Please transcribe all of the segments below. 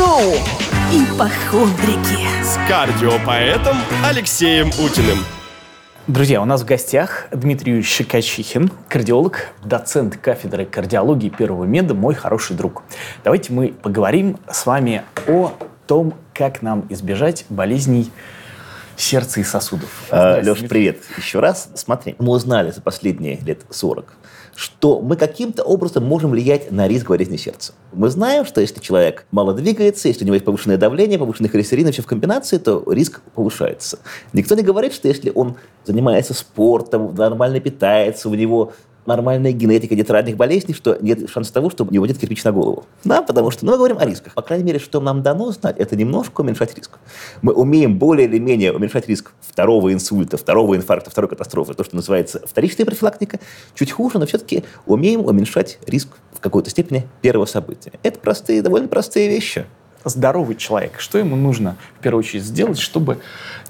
Шоу «Ипохондрики» с кардиопоэтом Алексеем Утиным. Друзья, у нас в гостях Дмитрий Юрьевич Шикачихин, кардиолог, доцент кафедры кардиологии первого меда, мой хороший друг. Давайте мы поговорим с вами о том, как нам избежать болезней сердца и сосудов. А, Леш, привет еще раз. Смотри, мы узнали за последние лет 40, что мы каким-то образом можем влиять на риск болезни сердца. Мы знаем, что если человек мало двигается, если у него есть повышенное давление, повышенный холестерин, все в комбинации, то риск повышается. Никто не говорит, что если он занимается спортом, нормально питается, у него нормальная генетика, нет ранних болезней, что нет шанса того, что у него нет кирпич на голову. Да, потому что ну, мы говорим о рисках. По крайней мере, что нам дано знать, это немножко уменьшать риск. Мы умеем более или менее уменьшать риск второго инсульта, второго инфаркта, второй катастрофы, то, что называется вторичная профилактика. Чуть хуже, но все-таки умеем уменьшать риск в какой-то степени первого события. Это простые, довольно простые вещи здоровый человек, что ему нужно в первую очередь сделать, чтобы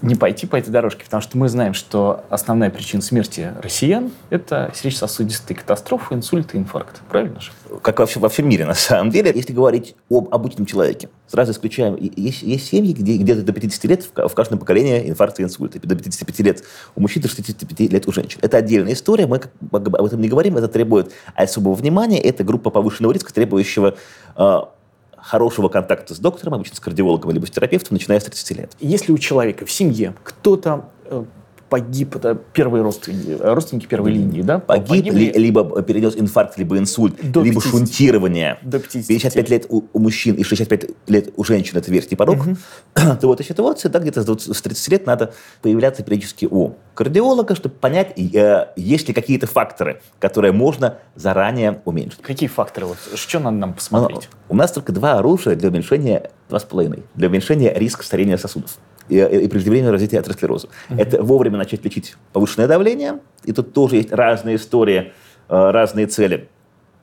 не пойти по этой дорожке? Потому что мы знаем, что основная причина смерти россиян – это сердечно-сосудистые катастрофы, инсульты, инфаркт. Правильно же? Как вообще во всем мире, на самом деле. Если говорить об обычном человеке, сразу исключаем, есть, есть семьи, где где-то до 50 лет в каждом поколении инфаркт и инсульт. До 55 лет у мужчин, до 65 лет у женщин. Это отдельная история, мы об этом не говорим, это требует особого внимания. Это группа повышенного риска, требующего а, хорошего контакта с доктором, обычно с кардиологом либо с терапевтом, начиная с 30 лет. Если у человека в семье кто-то э, погиб, это первые родственники, родственники первой линии, да? Погиб, Погибли. либо перенес инфаркт, либо инсульт, до либо 50, шунтирование. До 50. 55 лет у, у мужчин и 65 лет у женщин, это верхний порог. Угу. То вот эта ситуация, да, где-то с 30 лет надо появляться периодически у кардиолога, чтобы понять, э, есть ли какие-то факторы, которые можно заранее уменьшить. Какие факторы? Вот, что надо нам посмотреть? У нас только два оружия для уменьшения, два с половиной, для уменьшения риска старения сосудов и, и преждевременного развития атеросклероза. Mm-hmm. Это вовремя начать лечить повышенное давление, и тут тоже есть разные истории, э, разные цели.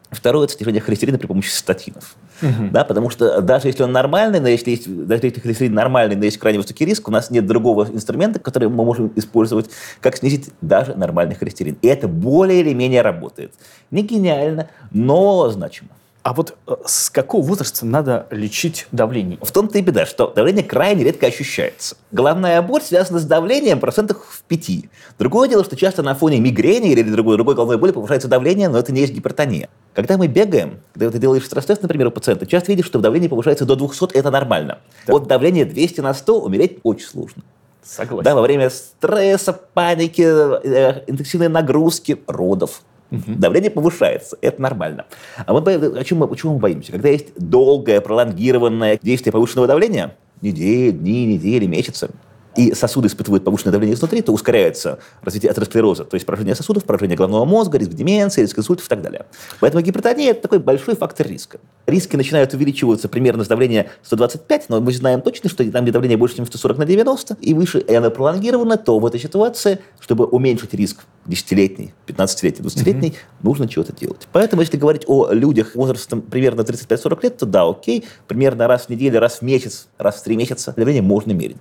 Второе – это снижение холестерина при помощи статинов. Угу. Да, потому что даже если он нормальный, но если есть, даже если холестерин нормальный, но есть крайне высокий риск, у нас нет другого инструмента, который мы можем использовать, как снизить даже нормальный холестерин. И это более или менее работает. Не гениально, но значимо. А вот э, с какого возраста надо лечить давление? В том-то и беда, что давление крайне редко ощущается. Головная боль связана с давлением процентах в пяти. Другое дело, что часто на фоне мигрени или другой, другой головной боли повышается давление, но это не есть гипертония. Когда мы бегаем, когда ты делаешь стресс-тест, например, у пациента, часто видишь, что давление повышается до 200, это нормально. Да. От давления 200 на 100 умереть очень сложно. Согласен. Да, во время стресса, паники, э, интенсивной нагрузки, родов. Угу. Давление повышается, это нормально. А мы о чем мы, почему мы боимся? Когда есть долгое, пролонгированное действие повышенного давления, недели, дни, недели, месяцы, и сосуды испытывают повышенное давление изнутри, то ускоряется развитие атеросклероза, то есть поражение сосудов, поражение головного мозга, риск деменции, риск инсультов и так далее. Поэтому гипертония – это такой большой фактор риска. Риски начинают увеличиваться примерно с давления 125, но мы знаем точно, что там, где давление больше, чем 140 на 90 и выше, и оно пролонгировано, то в этой ситуации, чтобы уменьшить риск 10-летний, 15-летний, 20-летний, mm-hmm. нужно чего-то делать. Поэтому, если говорить о людях возрастом примерно 35-40 лет, то да, окей, примерно раз в неделю, раз в месяц, раз в три месяца давление можно мерить.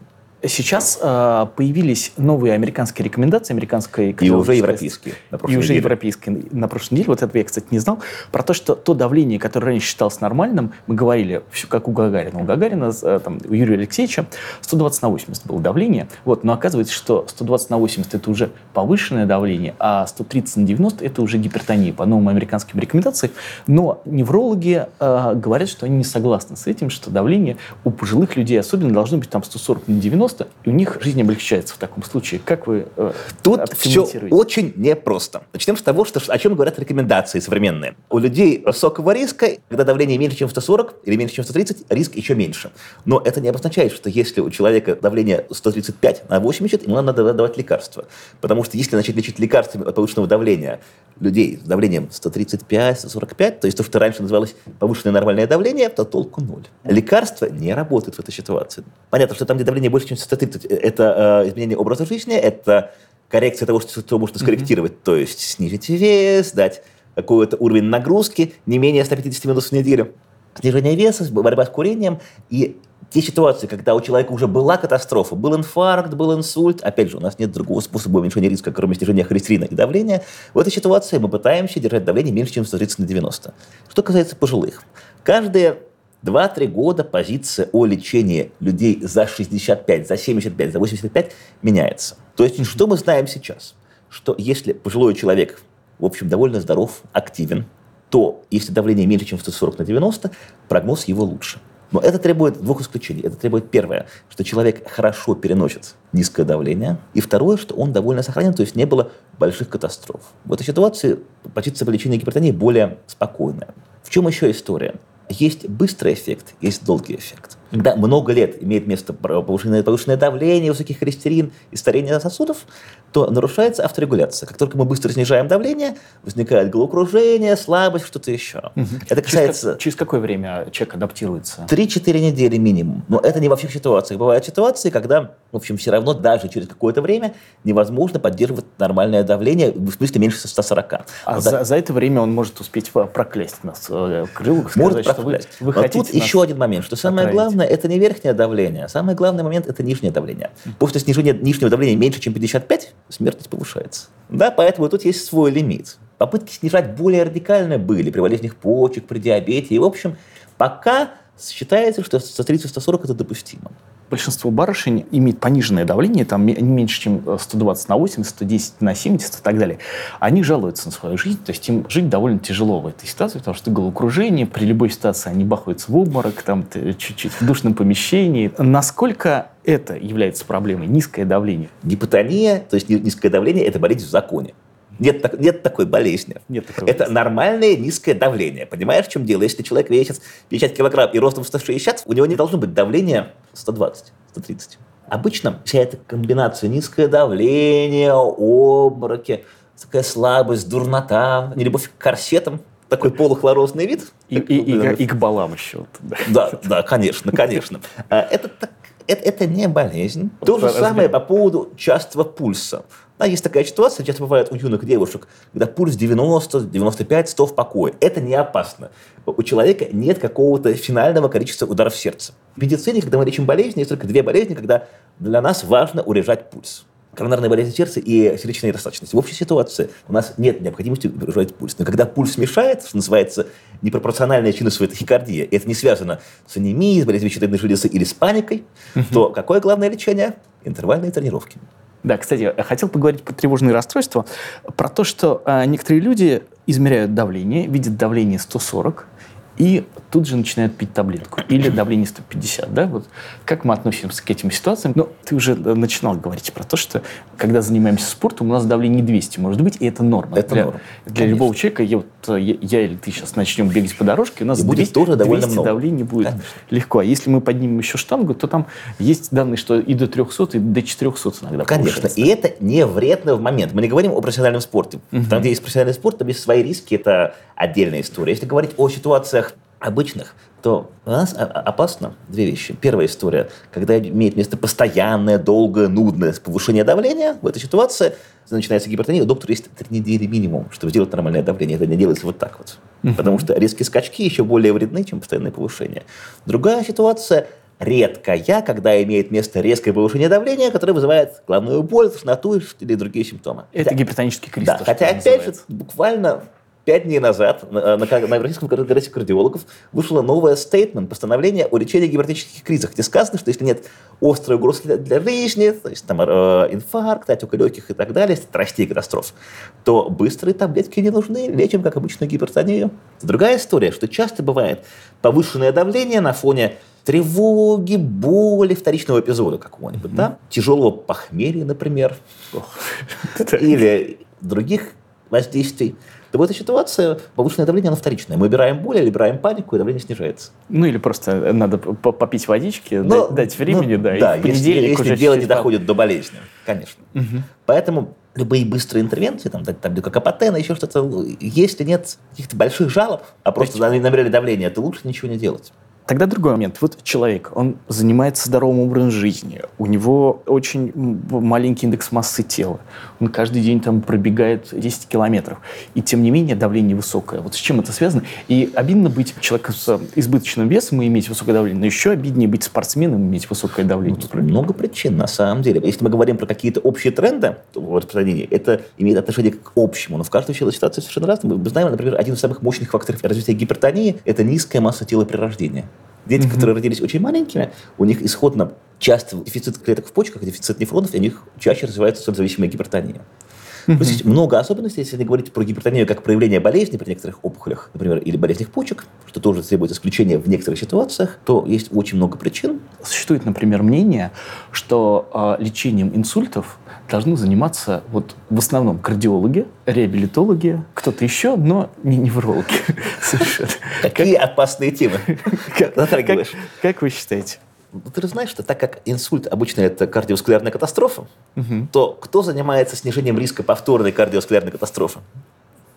Сейчас э, появились новые американские рекомендации, американской и уже европейские. На и уже неделе. европейские на прошлой неделе. Вот этого я, кстати, не знал. Про то, что то давление, которое раньше считалось нормальным, мы говорили, все как у Гагарина. У Гагарина, э, там, у Юрия Алексеевича 120 на 80 было давление. Вот, но оказывается, что 120 на 80 это уже повышенное давление, а 130 на 90 это уже гипертония по новым американским рекомендациям. Но неврологи э, говорят, что они не согласны с этим, что давление у пожилых людей особенно должно быть там 140 на 90, 90, и у них жизнь облегчается в таком случае. Как вы э, Тут все очень непросто. Начнем с того, что, о чем говорят рекомендации современные. У людей высокого риска, когда давление меньше, чем 140 или меньше, чем 130, риск еще меньше. Но это не обозначает, что если у человека давление 135 на 80, ему надо давать лекарства. Потому что если начать лечить лекарствами от повышенного давления людей с давлением 135-145, то есть то, что раньше называлось повышенное нормальное давление, то толку ноль. Лекарства не работают в этой ситуации. Понятно, что там, где давление больше, чем 130, это э, изменение образа жизни, это коррекция того, что, что можно скорректировать, mm-hmm. то есть снизить вес, дать какой-то уровень нагрузки не менее 150 минут в неделю. Снижение веса, борьба с курением и те ситуации, когда у человека уже была катастрофа, был инфаркт, был инсульт, опять же, у нас нет другого способа уменьшения риска, кроме снижения холестерина и давления, в этой ситуации мы пытаемся держать давление меньше, чем 130 на 90. Что касается пожилых. Каждые 2-3 года позиция о лечении людей за 65, за 75, за 85 меняется. То есть, что мы знаем сейчас? Что если пожилой человек, в общем, довольно здоров, активен, то если давление меньше, чем 140 на 90, прогноз его лучше. Но это требует двух исключений. Это требует первое, что человек хорошо переносит низкое давление, и второе, что он довольно сохранен, то есть не было больших катастроф. В этой ситуации позиция по лечению гипертонии более спокойная. В чем еще история? Есть быстрый эффект, есть долгий эффект. Когда много лет имеет место повышенное, повышенное давление, высокий холестерин и старение сосудов, то нарушается авторегуляция. Как только мы быстро снижаем давление, возникает головокружение, слабость, что-то еще. Угу. Это касается... Через, через какое время человек адаптируется? 3-4 недели минимум. Но это не во всех ситуациях. Бывают ситуации, когда, в общем, все равно даже через какое-то время невозможно поддерживать нормальное давление, в смысле меньше 140. А Но за, за это время он может успеть проклясть нас, э, крылых, сказать, может проклясть. вы, вы Но тут еще один момент, что самое отравить. главное, это не верхнее давление, а самый главный момент – это нижнее давление. После снижения нижнего давления меньше, чем 55, смертность повышается. Да, поэтому тут есть свой лимит. Попытки снижать более радикально были при болезнях почек, при диабете. И, в общем, пока считается, что со 130-140 это допустимо большинство барышень имеет пониженное давление, там меньше, чем 120 на 80, 110 на 70 и так далее. Они жалуются на свою жизнь, то есть им жить довольно тяжело в этой ситуации, потому что головокружение, при любой ситуации они бахаются в обморок, там чуть-чуть в душном помещении. Насколько это является проблемой, низкое давление? Гипотония, то есть низкое давление, это болезнь в законе. Нет, так, нет такой болезни. Нет такой это болезни. нормальное низкое давление. Понимаешь, в чем дело? Если человек весит 50 килограмм и ростом 160, у него не должно быть давления 120, 130. Обычно вся эта комбинация низкое давление, обмороки, такая слабость, дурнота, нелюбовь к корсетам, такой полухлорозный вид. И, и, и, и к балам еще. Да, да, конечно, конечно. А, это, это, это не болезнь. То же самое по поводу частого пульса. Да, есть такая ситуация, часто бывает у юных девушек, когда пульс 90, 95, 100 в покое. Это не опасно. У человека нет какого-то финального количества ударов в сердце. В медицине, когда мы лечим болезни, есть только две болезни, когда для нас важно урежать пульс. Коронарная болезнь сердца и сердечная недостаточность. В общей ситуации у нас нет необходимости урежать пульс. Но когда пульс мешает, что называется непропорциональная синусовая тахикардия, и это не связано с анемией, с болезнью щитовидной железы или с паникой, то какое главное лечение? Интервальные тренировки. Да, кстати, хотел поговорить про тревожные расстройства, про то, что э, некоторые люди измеряют давление, видят давление 140, и тут же начинают пить таблетку. Или давление 150, да? Вот как мы относимся к этим ситуациям? Ну, ты уже э, начинал говорить про то, что когда занимаемся спортом, у нас давление 200 может быть, и это норма. Это для, норма. Для любого человека, я, вот, я, я или ты сейчас начнем бегать по дорожке, у нас и 200, будет тоже довольно 200 много. давление будет Конечно. легко. А если мы поднимем еще штангу, то там есть данные, что и до 300, и до 400 иногда Конечно, и это не вредно в момент. Мы не говорим о профессиональном спорте. Угу. Там, где есть профессиональный спорт, там есть свои риски, это отдельная история. Если говорить о ситуациях обычных, то у нас опасно две вещи. Первая история, когда имеет место постоянное, долгое, нудное повышение давления, в этой ситуации начинается гипертония, у доктора есть три недели минимум, чтобы сделать нормальное давление. Это не делается вот так вот. Потому что резкие скачки еще более вредны, чем постоянное повышение. Другая ситуация редкая, когда имеет место резкое повышение давления, которое вызывает головную боль, тошноту или другие симптомы. Это хотя, гипертонический криз. Да, хотя, опять называется. же, буквально Пять дней назад на, на, на Европейском конгрессе кардиологов вышло новое стейтмент, постановление о лечении гипертонических кризах, где сказано, что если нет острой угрозы для, для жизни, то есть там э, инфаркт, отек легких и так далее, страстей катастроф, то быстрые таблетки не нужны, лечим как обычную гипертонию. Другая история, что часто бывает повышенное давление на фоне тревоги, боли, вторичного эпизода какого-нибудь, mm-hmm. да? Тяжелого похмелья, например, или других воздействий то в этой ситуации повышенное давление, оно вторичное. Мы убираем боль или убираем панику, и давление снижается. Ну или просто надо попить водички, Но, ну, дать времени, ну, да, да, и если, если дело не доходит до болезни, конечно. Угу. Поэтому любые быстрые интервенции, там, там глюкокапотена, еще что-то, если нет каких-то больших жалоб, а просто набирали давление, то лучше ничего не делать. Тогда другой момент. Вот человек, он занимается здоровым образом жизни, у него очень маленький индекс массы тела, он каждый день там пробегает 10 километров, и тем не менее давление высокое. Вот с чем это связано? И обидно быть человеком с избыточным весом и иметь высокое давление, но еще обиднее быть спортсменом и иметь высокое давление. Ну, много причин, на самом деле. Если мы говорим про какие-то общие тренды в распространении, это имеет отношение к общему, но в каждой ситуации совершенно разная. Мы знаем, например, один из самых мощных факторов развития гипертонии – это низкая масса тела при рождении. Дети, которые родились очень маленькими, у них исходно часто дефицит клеток в почках, дефицит нефронов, и у них чаще развивается соль-зависимая гипертония. То есть много особенностей, если говорить про гипертонию как проявление болезни при некоторых опухолях, например, или болезнях почек, что тоже требует исключения в некоторых ситуациях, то есть очень много причин. Существует, например, мнение, что э, лечением инсультов должны заниматься вот в основном кардиологи, реабилитологи, кто-то еще, но не неврологи. Какие опасные темы Как вы считаете? Ну, ты знаешь, что так как инсульт обычно это кардиоваскулярная катастрофа, то кто занимается снижением риска повторной кардиоваскулярной катастрофы?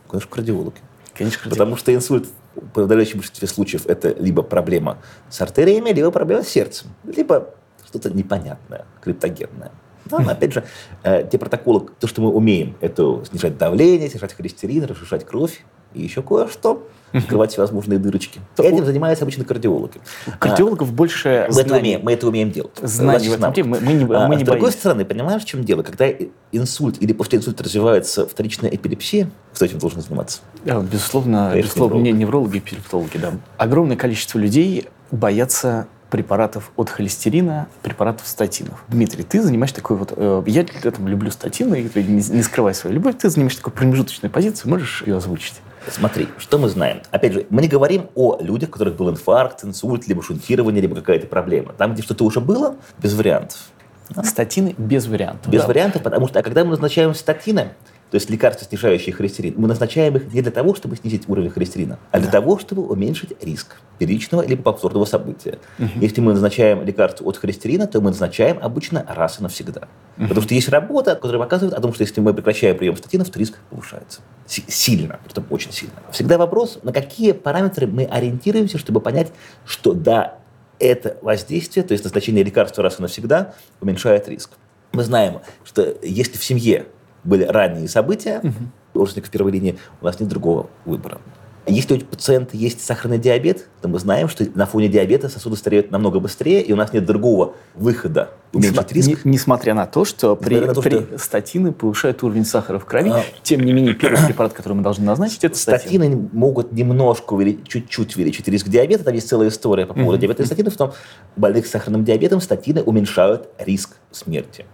Конечно, кардиологи. Конечно. Потому что инсульт в подавляющем большинстве случаев это либо проблема с артериями, либо проблема с сердцем, либо что-то непонятное, криптогенное. Но опять же, э, те протоколы, то, что мы умеем, это снижать давление, снижать холестерин, разжижать кровь и еще кое-что открывать всевозможные дырочки. Этим занимаются обычно кардиологи. кардиологов а, больше мы это, умеем, мы это умеем делать. Знаний в этом мы, мы не, а, мы не С другой стороны, понимаешь, в чем дело? Когда инсульт или после инсульта развивается вторичная эпилепсия, кто этим должен заниматься? Да, безусловно, Конечно, безусловно невролог. не неврологи, эпилептологи, да. Огромное количество людей боятся препаратов от холестерина, препаратов статинов. Дмитрий, ты занимаешь такой вот... Э, я этом люблю статины, не, не скрывай свою любовь, ты занимаешь такую промежуточную позицию, можешь ее озвучить? Смотри, что мы знаем? Опять же, мы не говорим о людях, у которых был инфаркт, инсульт, либо шунтирование, либо какая-то проблема. Там, где что-то уже было, без вариантов. Статины без вариантов. Без да. вариантов, потому что а когда мы назначаем статины, то есть лекарства, снижающие холестерин, мы назначаем их не для того, чтобы снизить уровень холестерина, а для да. того, чтобы уменьшить риск первичного либо повторного события. Угу. Если мы назначаем лекарство от холестерина, то мы назначаем обычно раз и навсегда. Угу. Потому что есть работа, которая показывает о том, что если мы прекращаем прием статинов, то риск повышается. С- сильно, притом очень сильно. Всегда вопрос, на какие параметры мы ориентируемся, чтобы понять, что да, это воздействие, то есть назначение лекарства раз и навсегда, уменьшает риск. Мы знаем, что если в семье были ранние события, угу. родственников первой линии, у нас нет другого выбора. Если у пациента есть сахарный диабет, то мы знаем, что на фоне диабета сосуды стареют намного быстрее, и у нас нет другого выхода уменьшить риск. Не, несмотря на то, что при, на то, при что... статины повышают уровень сахара в крови, а... тем не менее первый препарат, который мы должны назначить, это статины. Статины могут немножко увеличить, чуть-чуть увеличить риск диабета. Там есть целая история по поводу mm-hmm. диабета и статинов. Но больных с сахарным диабетом статины уменьшают риск смерти.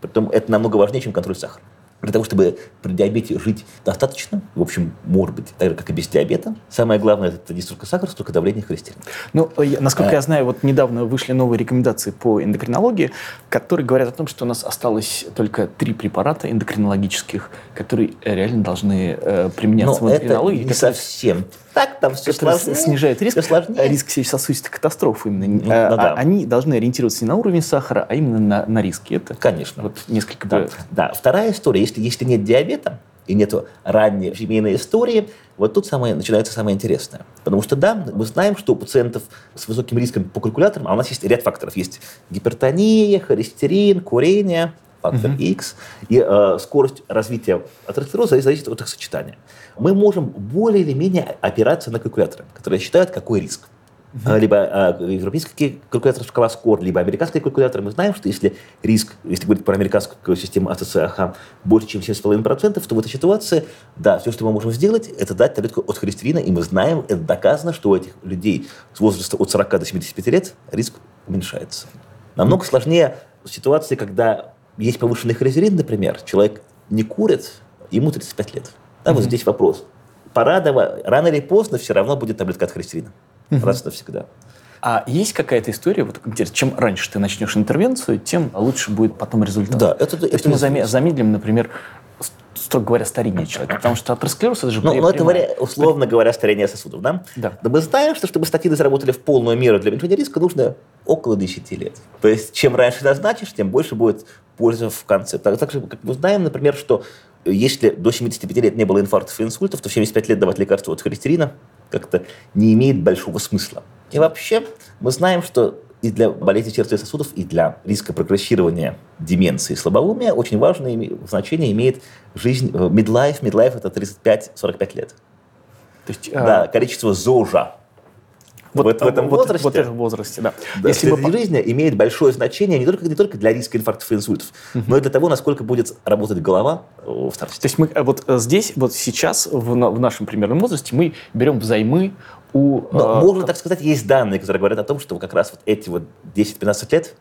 Притом это намного важнее, чем контроль сахара. Для того, чтобы при диабете жить достаточно, в общем, может быть, так же, как и без диабета, самое главное – это не столько сахар, столько давление холестерина. Ну, я, насколько а, я знаю, вот недавно вышли новые рекомендации по эндокринологии, которые говорят о том, что у нас осталось только три препарата эндокринологических, которые реально должны э, применяться Но в эндокринологии. это не совсем так, там все сложнее. снижает риск, сложнее. риск сердечно-сосудистой катастрофы. Именно. Ну, а, да. Они должны ориентироваться не на уровень сахара, а именно на, на риски. Это Конечно. Вот несколько... Да. да. Вторая история. Если, если нет диабета, и нет ранней семейной истории, вот тут самое, начинается самое интересное. Потому что, да, мы знаем, что у пациентов с высоким риском по калькуляторам, а у нас есть ряд факторов. Есть гипертония, холестерин, курение, фактор mm-hmm. X, и э, скорость развития атеросклероза зависит от их сочетания. Мы можем более или менее опираться на калькуляторы, которые считают, какой риск. Uh-huh. Либо э, европейские калькуляторы шкала СКОР, либо американские калькуляторы. Мы знаем, что если риск, если говорить про американскую систему АЦЦАХ, больше, чем 7,5%, то в этой ситуации, да, все, что мы можем сделать, это дать таблетку от холестерина, и мы знаем, это доказано, что у этих людей с возраста от 40 до 75 лет риск уменьшается. Намного uh-huh. сложнее ситуации, когда есть повышенный холестерин, например, человек не курит, ему 35 лет. Да, вот здесь вопрос. Пора рано или поздно все равно будет таблетка от холестерина. Раз навсегда. А есть какая-то история, вот чем раньше ты начнешь интервенцию, тем лучше будет потом результат. Да, это, То есть мы замедлим, например, строго говоря, старение человека. Потому что атеросклероз это же Ну, ну это говоря, условно говоря, старение сосудов, да? Да. Но мы знаем, что чтобы статины заработали в полную меру для уменьшения риска, нужно около 10 лет. То есть, чем раньше назначишь, тем больше будет пользы в конце. Так, так же, как мы знаем, например, что если до 75 лет не было инфарктов и инсультов, то в 75 лет давать лекарства от холестерина как-то не имеет большого смысла. И вообще мы знаем, что и для болезни сердца и сосудов, и для риска прогрессирования деменции и слабоумия очень важное значение имеет жизнь midlife. Midlife – это 35-45 лет. То есть, да, а... количество ЗОЖа вот, вот в этом вот, возрасте. Вот в этом возрасте, да. да Если бы... жизни имеет большое значение не только, не только для риска инфарктов и инсультов, uh-huh. но и для того, насколько будет работать голова в старости. То есть мы вот здесь, вот сейчас, в, в нашем примерном возрасте, мы берем взаймы у... Но, э, можно так сказать, есть данные, которые говорят о том, что как раз вот эти вот 10-15 лет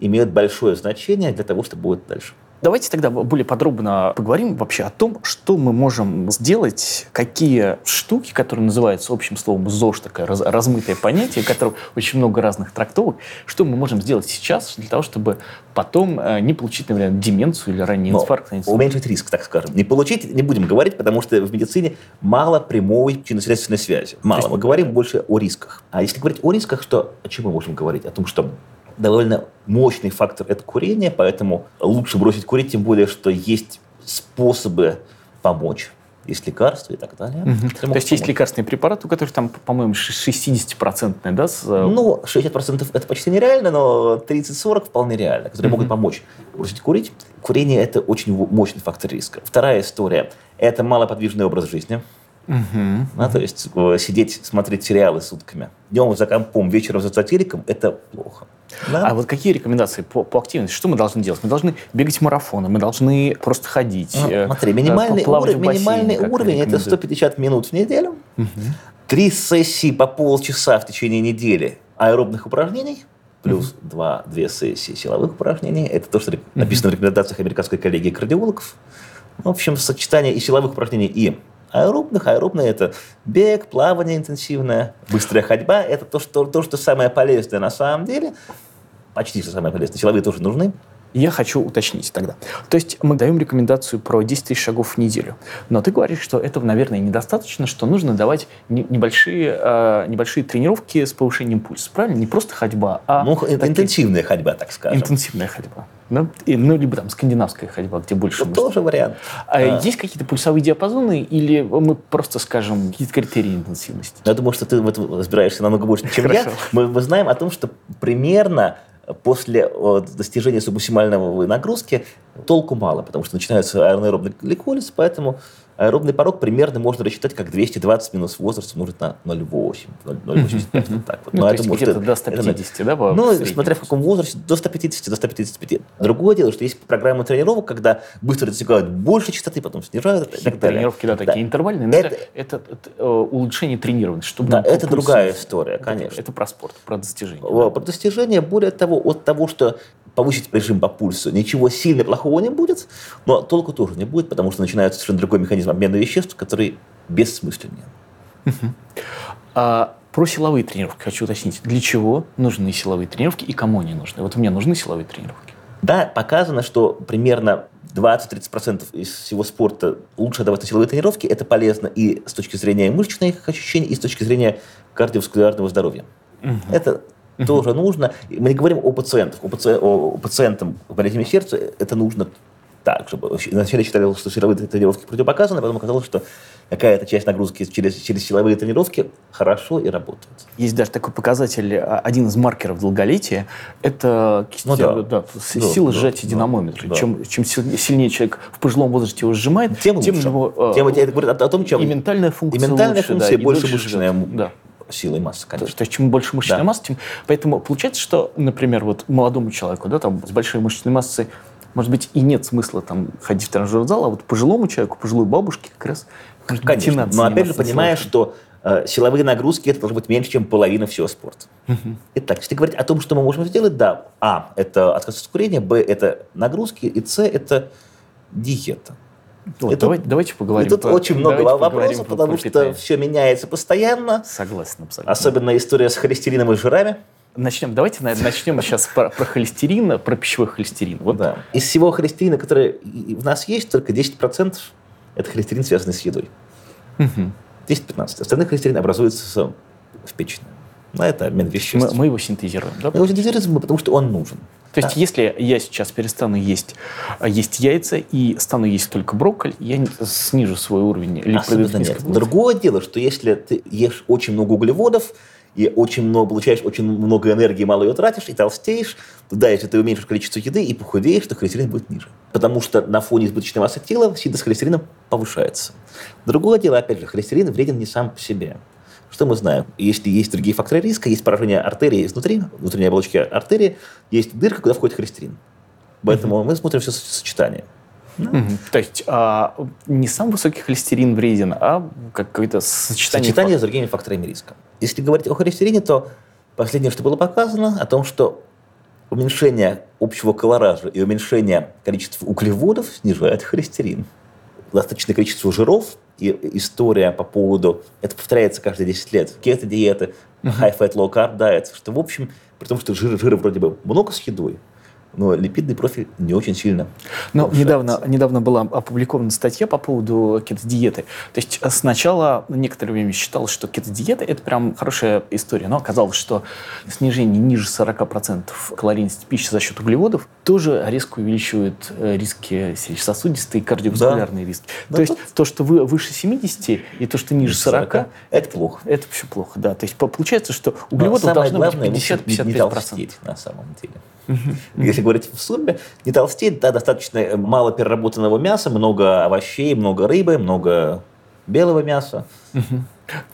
имеют большое значение для того, что будет дальше. Давайте тогда более подробно поговорим вообще о том, что мы можем сделать, какие штуки, которые называются общим словом ЗОЖ, такое раз, размытое понятие, у которого очень много разных трактовок, что мы можем сделать сейчас для того, чтобы потом э, не получить, например, деменцию или ранний инфаркт. Уменьшить риск, так скажем. Не получить не будем говорить, потому что в медицине мало прямой причинно-следственной связи. Мало. Мы говорим больше о рисках. А если говорить о рисках, то о чем мы можем говорить? О том, что довольно мощный фактор – это курение, поэтому лучше бросить курить, тем более, что есть способы помочь есть лекарства и так далее. Угу. То есть помочь. есть лекарственные препараты, у которых там, по-моему, 60-процентные, да? С... Э, ну, 60% это почти нереально, но 30-40 вполне реально, которые угу. могут помочь бросить курить. Курение – это очень мощный фактор риска. Вторая история – это малоподвижный образ жизни. Угу. Да, то есть э, сидеть, смотреть сериалы сутками. Днем за компом, вечером за сателликом – это плохо. Да? А вот какие рекомендации по, по активности? Что мы должны делать? Мы должны бегать марафоны, мы должны просто ходить. Ну, э, смотри, минимальный, уровень, минимальный уровень – это 150 минут в неделю, угу. три сессии по полчаса в течение недели аэробных упражнений – плюс mm-hmm. два, две сессии силовых упражнений. Это то, что написано mm-hmm. в рекомендациях американской коллегии кардиологов. В общем, сочетание и силовых упражнений, и аэробных. Аэробные – это бег, плавание интенсивное, быстрая ходьба. Это то, что, то, что самое полезное на самом деле. Почти все самое полезное. Силовые тоже нужны. Я хочу уточнить тогда. То есть мы даем рекомендацию про 10 тысяч шагов в неделю. Но ты говоришь, что этого, наверное, недостаточно, что нужно давать небольшие, э, небольшие тренировки с повышением пульса. Правильно? Не просто ходьба, а... Ну, такие... интенсивная ходьба, так скажем. Интенсивная ходьба. Да? И, ну, либо там скандинавская ходьба, где больше... Это тоже вариант. А, а есть какие-то пульсовые диапазоны или мы просто скажем какие-то критерии интенсивности? Я думаю, что ты в этом разбираешься намного больше, чем Хорошо. я. Мы, мы знаем о том, что примерно после достижения субмаксимального нагрузки толку мало, потому что начинается аэрообный гликолиз, поэтому аэробный порог примерно можно рассчитать как 220 минус возраст умножить на 0,8, 0,85, вот так вот. Ну, то есть где-то до 150, да? Ну, смотря в каком возрасте, до 150, до 155. Другое дело, что есть программы тренировок, когда быстро достигают больше частоты, потом снижают и так далее. Тренировки, да, такие интервальные. Это, это, это улучшение тренирования. Чтобы да, это другая история, конечно. Это про спорт, про достижение. Про достижение, более того, от того, что повысить режим по пульсу, ничего сильно плохого не будет, но толку тоже не будет, потому что начинается совершенно другой механизм обмена веществ, который бессмысленнее. А про силовые тренировки хочу уточнить. Для чего нужны силовые тренировки и кому они нужны? Вот мне нужны силовые тренировки. Да, показано, что примерно 20-30% из всего спорта лучше давать на силовые тренировки. Это полезно и с точки зрения мышечных ощущений, и с точки зрения кардиоваскулярного здоровья. Угу. Это тоже нужно. Мы не говорим о пациентах. У, паци... о пациентам с болезнями сердца это нужно так, чтобы... Вначале считали, что силовые тренировки противопоказаны, потом оказалось, что какая-то часть нагрузки через, через силовые тренировки хорошо и работает. Есть даже такой показатель, а, один из маркеров долголетия, это ну, да. Да, сила да, сжатия да, динамометра. Да. Чем, чем сильнее человек в пожилом возрасте его сжимает, тем, тем его... Тем, это говорит о, о том, чем... И ментальная функция И ментальная лучше, функция да, больше мышечная. Да силы и массы, конечно. То, есть, чем больше мышечная да. масса, тем... Поэтому получается, что, например, вот молодому человеку, да, там, с большой мышечной массой, может быть, и нет смысла там ходить в тренажерный зал, а вот пожилому человеку, пожилой бабушке как раз может Конечно, но опять же понимаешь, что э, силовые нагрузки это должно быть меньше, чем половина всего спорта. Угу. Итак, если говорить о том, что мы можем сделать, да, а, это отказ от курения, б, это нагрузки, и с, это диета. Вот, это, давайте, давайте поговорим. И тут по, очень много вопросов, по, потому по что все меняется постоянно. Согласен, абсолютно. Особенно история с холестерином и жирами. Начнем, давайте наверное, начнем сейчас про, про холестерин, про пищевой холестерин. Вот. Да. Из всего холестерина, который в нас есть, только 10% это холестерин, связанный с едой. Угу. 10-15. Остальной холестерин образуется в печени. Но это обмен веществ. Мы, мы его синтезируем, да? Мы его синтезируем, потому что он нужен. То есть, если я сейчас перестану есть, есть яйца и стану есть только брокколи, я снижу свой уровень липидов. Другое дело, что если ты ешь очень много углеводов, и очень много получаешь, очень много энергии, мало ее тратишь, и толстеешь, то да, если ты уменьшишь количество еды и похудеешь, то холестерин будет ниже. Потому что на фоне избыточной массы тела синтез холестерина повышается. Другое дело, опять же, холестерин вреден не сам по себе. Что мы знаем? Если есть другие факторы риска, есть поражение артерии изнутри, внутренней оболочки артерии, есть дырка, куда входит холестерин. Поэтому угу. мы смотрим все сочетание. Да? Угу. То есть а, не сам высокий холестерин вреден, а какое-то сочетание... Сочетание факторов. с другими факторами риска. Если говорить о холестерине, то последнее, что было показано, о том, что уменьшение общего колоража и уменьшение количества углеводов снижает холестерин. Достаточное количество жиров и история по поводу... Это повторяется каждые 10 лет. Кето-диеты, high-fat, low-carb diet, что, в общем, при том, что жира, жира вроде бы много с едой, но липидный профиль не очень сильно. Но недавно, недавно была опубликована статья по поводу кето-диеты. То есть э, сначала некоторое время считалось, что кето-диета – это прям хорошая история, но оказалось, что снижение ниже 40% калорийности пищи за счет углеводов тоже резко увеличивает э, риски сердечно-сосудистые и кардиоваскулярные да. риски. Да, то есть то, что вы выше 70 и то, что ниже 40, 40 это плохо. Это все плохо, да. То есть получается, что углеводов должно быть 50-55%. Не толстеть на самом деле. Если говорить в сумме, не толстеть, да, достаточно э, мало переработанного мяса, много овощей, много рыбы, много белого мяса.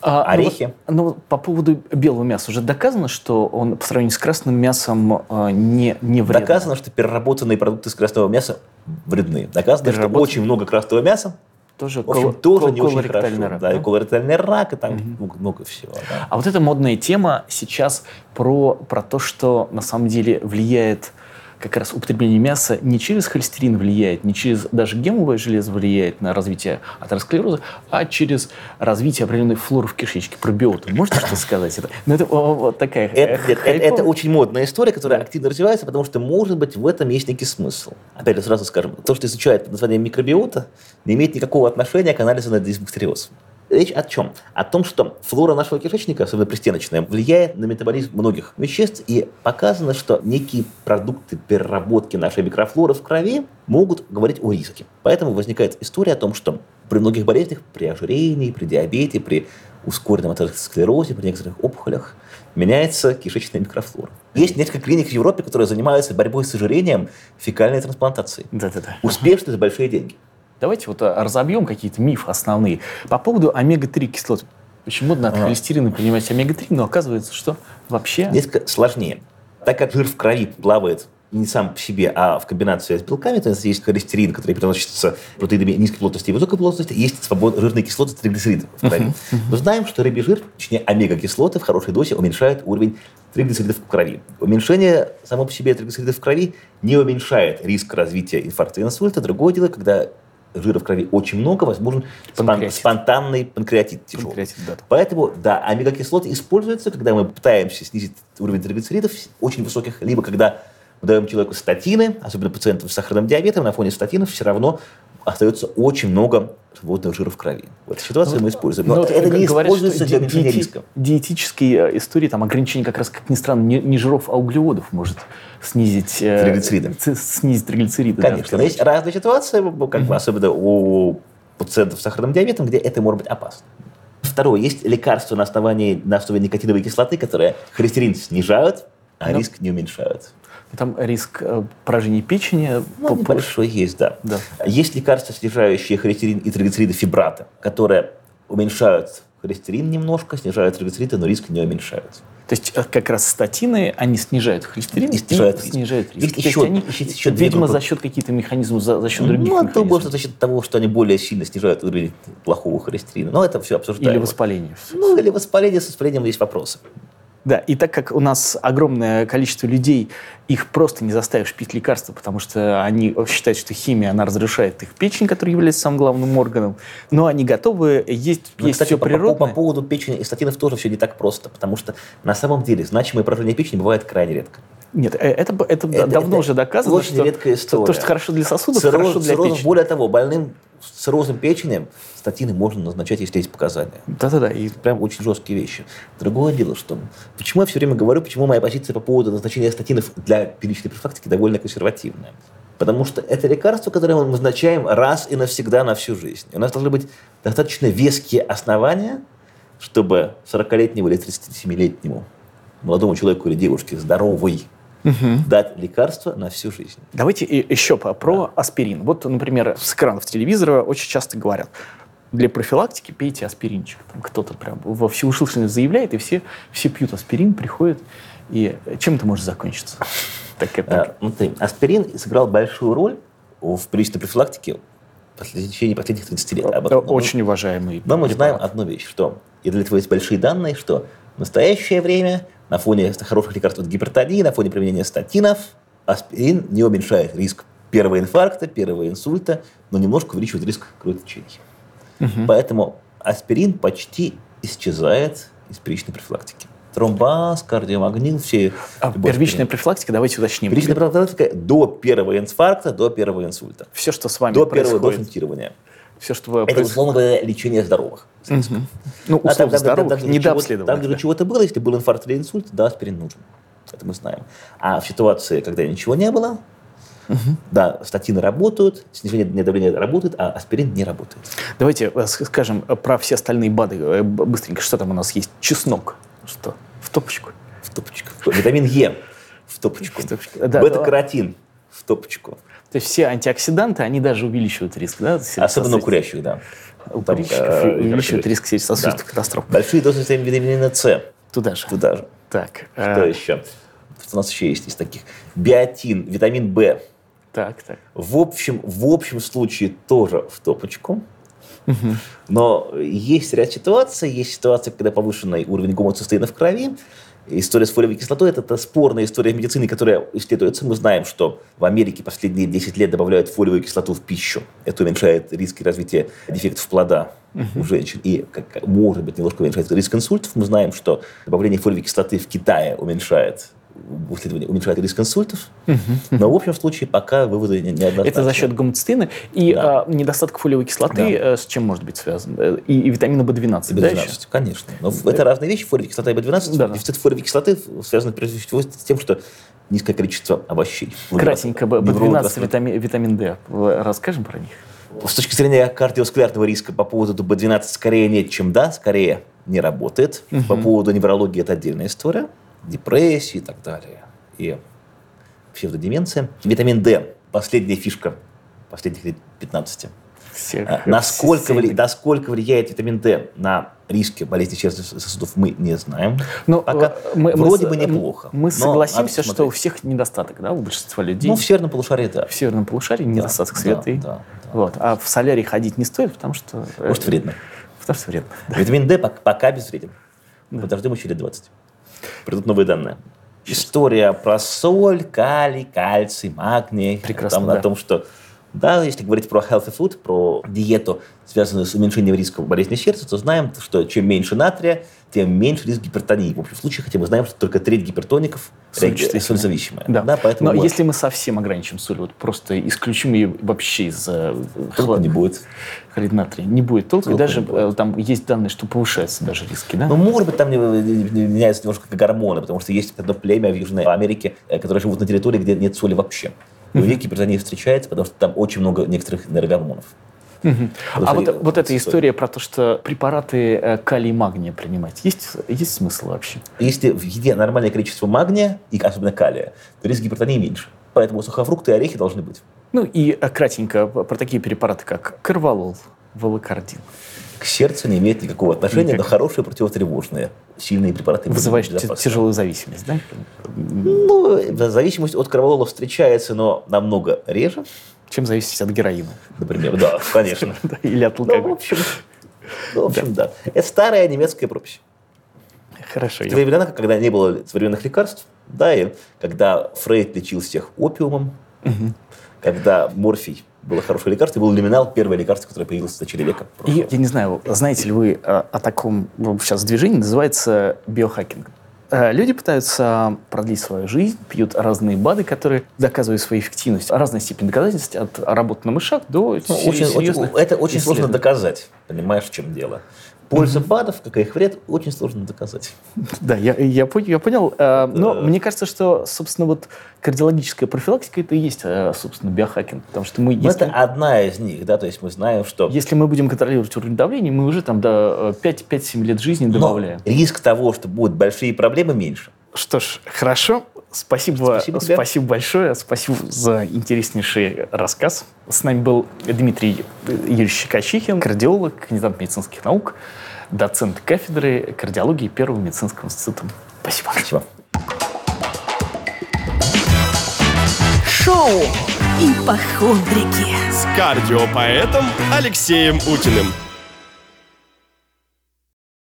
А, ну Орехи. Ну, ну, по поводу белого мяса уже доказано, что он по сравнению с красным мясом э, не, не вреден? Доказано, что переработанные продукты из красного мяса вредны. Доказано, что очень много красного мяса тоже в общем, кол- тоже кол- не очень хорошо. Рак, да, да? и колоректальный рак, и там угу. много, много всего. Да. А вот эта модная тема сейчас про, про то, что на самом деле влияет как раз употребление мяса не через холестерин влияет, не через даже гемовое железо влияет на развитие атеросклероза, а через развитие определенной флоры в кишечнике, пробиоты. Можете что сказать? Это, ну, это вот такая это, это, это очень модная история, которая активно развивается, потому что, может быть, в этом есть некий смысл. Опять же, сразу скажем, то, что изучает под названием микробиота, не имеет никакого отношения к анализу на дисбактериоз. Речь о чем? О том, что флора нашего кишечника, особенно пристеночная, влияет на метаболизм многих веществ, и показано, что некие продукты переработки нашей микрофлоры в крови могут говорить о риске. Поэтому возникает история о том, что при многих болезнях, при ожирении, при диабете, при ускоренном атеросклерозе, при некоторых опухолях, меняется кишечная микрофлора. Есть несколько клиник в Европе, которые занимаются борьбой с ожирением фекальной трансплантацией. Да-да-да. Успешно за большие деньги. Давайте вот а, разобьем какие-то мифы основные. По поводу омега-3 кислот. Очень модно от а. холестерина принимать омега-3, но оказывается, что вообще... Несколько сложнее. Так как жир в крови плавает не сам по себе, а в комбинации с белками, то есть есть холестерин, который переносится протеинами низкой плотности и высокой плотности, есть свободные жирные кислоты, триглицериды в крови. Мы знаем, что рыбий жир, точнее омега-кислоты в хорошей дозе уменьшают уровень триглицеридов в крови. Уменьшение само по себе триглицеридов в крови не уменьшает риск развития инфаркта и инсульта. Другое дело, когда жира в крови очень много, возможен панкреатит. спонтанный панкреатит тяжелый. Панкреатит, да. Поэтому, да, омега-кислоты используются, когда мы пытаемся снизить уровень триглицеридов очень высоких, либо когда мы даем человеку статины, особенно пациентам с сахарным диабетом, на фоне статинов все равно остается очень много свободного жира в крови. В этой ситуации ну, мы используем. Но ну, это не говорят, используется для уменьшения риска. Диетические э, истории, там ограничение как раз, как ни странно, не, не жиров, а углеводов может снизить... Э, триглицериды. Снизить триглицериды. Конечно. Да, есть разные ситуации, как бы, особенно у пациентов с сахарным диабетом, где это может быть опасно. Второе. Есть лекарства на основании, на основе никотиновой кислоты, которые холестерин снижают, а Но... риск не уменьшают. Там риск э, поражения печени. Ну, большой есть, да. да. Есть лекарства, снижающие холестерин и триглицериды фибраты, которые уменьшают холестерин немножко, снижают триглицериды, но риск не уменьшают. То есть э, как раз статины, они снижают холестерин и снижают, риск. снижают риск. Есть еще, они, еще, еще видимо, за счет каких-то механизмов, за, за счет ну, других ну, механизмов. Ну, может, за счет того, что они более сильно снижают уровень плохого холестерина. Но это все обсуждаем. Или воспаление. Ну, или воспаление, с воспалением есть вопросы. Да, и так как у нас огромное количество людей, их просто не заставишь пить лекарства, потому что они считают, что химия, она разрушает их печень, которая является самым главным органом, но они готовы есть, ну, есть кстати, все по, природное. По, по поводу печени и статинов тоже все не так просто, потому что на самом деле значимое поражение печени бывает крайне редко. Нет, э, это, это, это давно это уже доказано, очень что редкая история. то, что хорошо для сосудов, Цирроз, хорошо для цирроз, печени. Более того, больным с циррозом печени статины можно назначать, если есть показания. Да-да-да. И прям очень жесткие вещи. Другое дело, что... Почему я все время говорю, почему моя позиция по поводу назначения статинов для первичной профилактики довольно консервативная. Потому что это лекарство, которое мы назначаем раз и навсегда на всю жизнь. У нас должны быть достаточно веские основания, чтобы 40-летнему или 37-летнему молодому человеку или девушке здоровый угу. дать лекарство на всю жизнь. Давайте еще про да. аспирин. Вот, например, с экранов телевизора очень часто говорят, для профилактики пейте аспиринчик. Там кто-то прям во всеуслышание заявляет, и все, все пьют аспирин, приходят. И чем это может закончиться? Так это... А, смотри, аспирин сыграл большую роль в приличной профилактике в течение последних 30 лет. Об этом, Очень уважаемый. Но мы знаем одну вещь, что, и для этого есть большие данные, что в настоящее время на фоне хороших лекарств от гипертонии, на фоне применения статинов, аспирин не уменьшает риск первого инфаркта, первого инсульта, но немножко увеличивает риск кровотечений. Угу. Поэтому аспирин почти исчезает из первичной профилактики. Тромбаз, кардиомагнил, все... А первичная аспирин. профилактика, давайте уточним. Первичная профилактика до первого инфаркта, до первого инсульта. Все, что с вами до происходит. До первого дозентирования. Все, что Это, условно говоря, лечение здоровых. Угу. Ну, условно а там, здоровых, там, там, где да. чего-то было, если был инфаркт или инсульт, да, аспирин нужен. Это мы знаем. А в ситуации, когда ничего не было, Угу. Да, статины работают, снижение давления работает, а аспирин не работает. Давайте э, скажем про все остальные БАДы э, быстренько. Что там у нас есть? Чеснок. Что? В топочку? В топочку. Витамин Е в топочку. В топочку. Да, Бета-каротин в топочку. То есть все антиоксиданты, они даже увеличивают риск, да? Особенно у курящих, да. У курильщиков э, увеличивают риск сердечно-сосудистых да. катастроф. Большие дозы витамина С. Туда же. Туда же. Так. Что э... еще? Что у нас еще есть из таких? Биотин, витамин В так, так. В общем, в общем случае тоже в топочку. Но есть ряд ситуаций. Есть ситуация, когда повышенный уровень гомоцистеина в крови. История с фолиевой кислотой – это спорная история медицины, которая исследуется. Мы знаем, что в Америке последние 10 лет добавляют фолиевую кислоту в пищу. Это уменьшает риски развития дефектов плода у женщин. И, как, может быть, немножко уменьшает риск инсультов. Мы знаем, что добавление фолиевой кислоты в Китае уменьшает исследования уменьшает риск инсультов. Но в общем случае пока выводы не неоднозначны. Это за счет гомоцистеина. И да. а, недостаток фолиевой кислоты да. Э, с чем может быть связан? Э, и, и витамина В12, B12 да, еще? конечно. Но да. это разные вещи. Фолиевая кислота и B12. Да. Дефицит фолиевой кислоты связан прежде всего с тем, что низкое количество овощей. Кратенько, B12, витамин, витамин D. Расскажем про них? С точки зрения кардиоваскулярного риска по поводу B12 скорее нет, чем да, скорее не работает. Угу. По поводу неврологии это отдельная история депрессии и так далее, и псевдодеменция. Витамин D – последняя фишка последних лет 15. Всех, а, насколько, вли, насколько влияет витамин D на риски болезни сердечных сосудов, мы не знаем. Но, ну, Пока мы, вроде мы, бы неплохо. Мы согласимся, что у всех недостаток, да, у большинства людей. Ну, в северном полушарии, да. В северном полушарии недостаток да, света. Да, да, да. Вот. А в солярий ходить не стоит, потому что... Может, вредно. Потому что вредно. Витамин D пока безвреден. Да. Подождем еще лет 20 придут новые данные. История про соль, калий, кальций, магний. Прекрасно, там, да. О том, что да, если говорить про healthy food, про диету, связанную с уменьшением риска болезни сердца, то знаем, что чем меньше натрия, тем меньше риск гипертонии. В общем случае, хотя мы знаем, что только треть гипертоников соль-зависимая. Да. Да, поэтому Но мы... если мы совсем ограничим соль, вот просто исключим ее вообще из хлад... не будет. Хлорид натрия, не будет толку. Толку даже будет. Э, там есть данные, что повышаются даже риски, да? Ну, может быть, там меняются немножко гормоны, потому что есть одно племя в Южной Америке, э, которое живут на территории, где нет соли вообще. И у них гипертония встречается, потому что там очень много некоторых нейрогормонов. А вот, вот эта история про то, что препараты э, калий и магния принимать, есть, есть смысл вообще? Если в еде нормальное количество магния, и особенно калия, то риск гипертонии меньше. Поэтому сухофрукты и орехи должны быть. Ну и э, кратенько про такие препараты, как карвалол, волокардин. К сердцу не имеет никакого отношения, Никак. но хорошие противотревожные, сильные препараты. Вызывающие тяжелую зависимость, да? Ну, зависимость от карвалола встречается, но намного реже чем зависеть от героина. Например, да, конечно. Или от алкоголя. Ну, в общем, ну, в общем да. Это старая немецкая пропись. Хорошо. В те времена, когда не было современных лекарств, да, и когда Фрейд лечил всех опиумом, когда морфий было хорошее лекарство, и был люминал, первое лекарство, которое появилось в начале века. И, я не знаю, знаете ли вы о, о таком ну, сейчас движении, называется биохакинг. Э, люди пытаются продлить свою жизнь, пьют разные БАДы, которые доказывают свою эффективность. Разная степень доказательности от работы на мышах до ну, очень, очень, Это очень сложно доказать, понимаешь, в чем дело. Польза БАДов, как и их вред, очень сложно доказать. Да, я, я, я понял. Э, но да. мне кажется, что, собственно, вот кардиологическая профилактика это и есть, э, собственно, биохакинг. Потому что мы... Если... Это одна из них, да, то есть мы знаем, что... Если мы будем контролировать уровень давления, мы уже там до 5-7 э, лет жизни добавляем. Но риск того, что будут большие проблемы, меньше. Что ж, хорошо. Спасибо, Спасибо спасибо, большое. Спасибо за интереснейший рассказ. С нами был Дмитрий Юрьевич Щекочихин, кардиолог, кандидат медицинских наук, доцент кафедры кардиологии Первого медицинского института. Спасибо. Спасибо. Шоу «Ипохондрики». С кардиопоэтом Алексеем Утиным.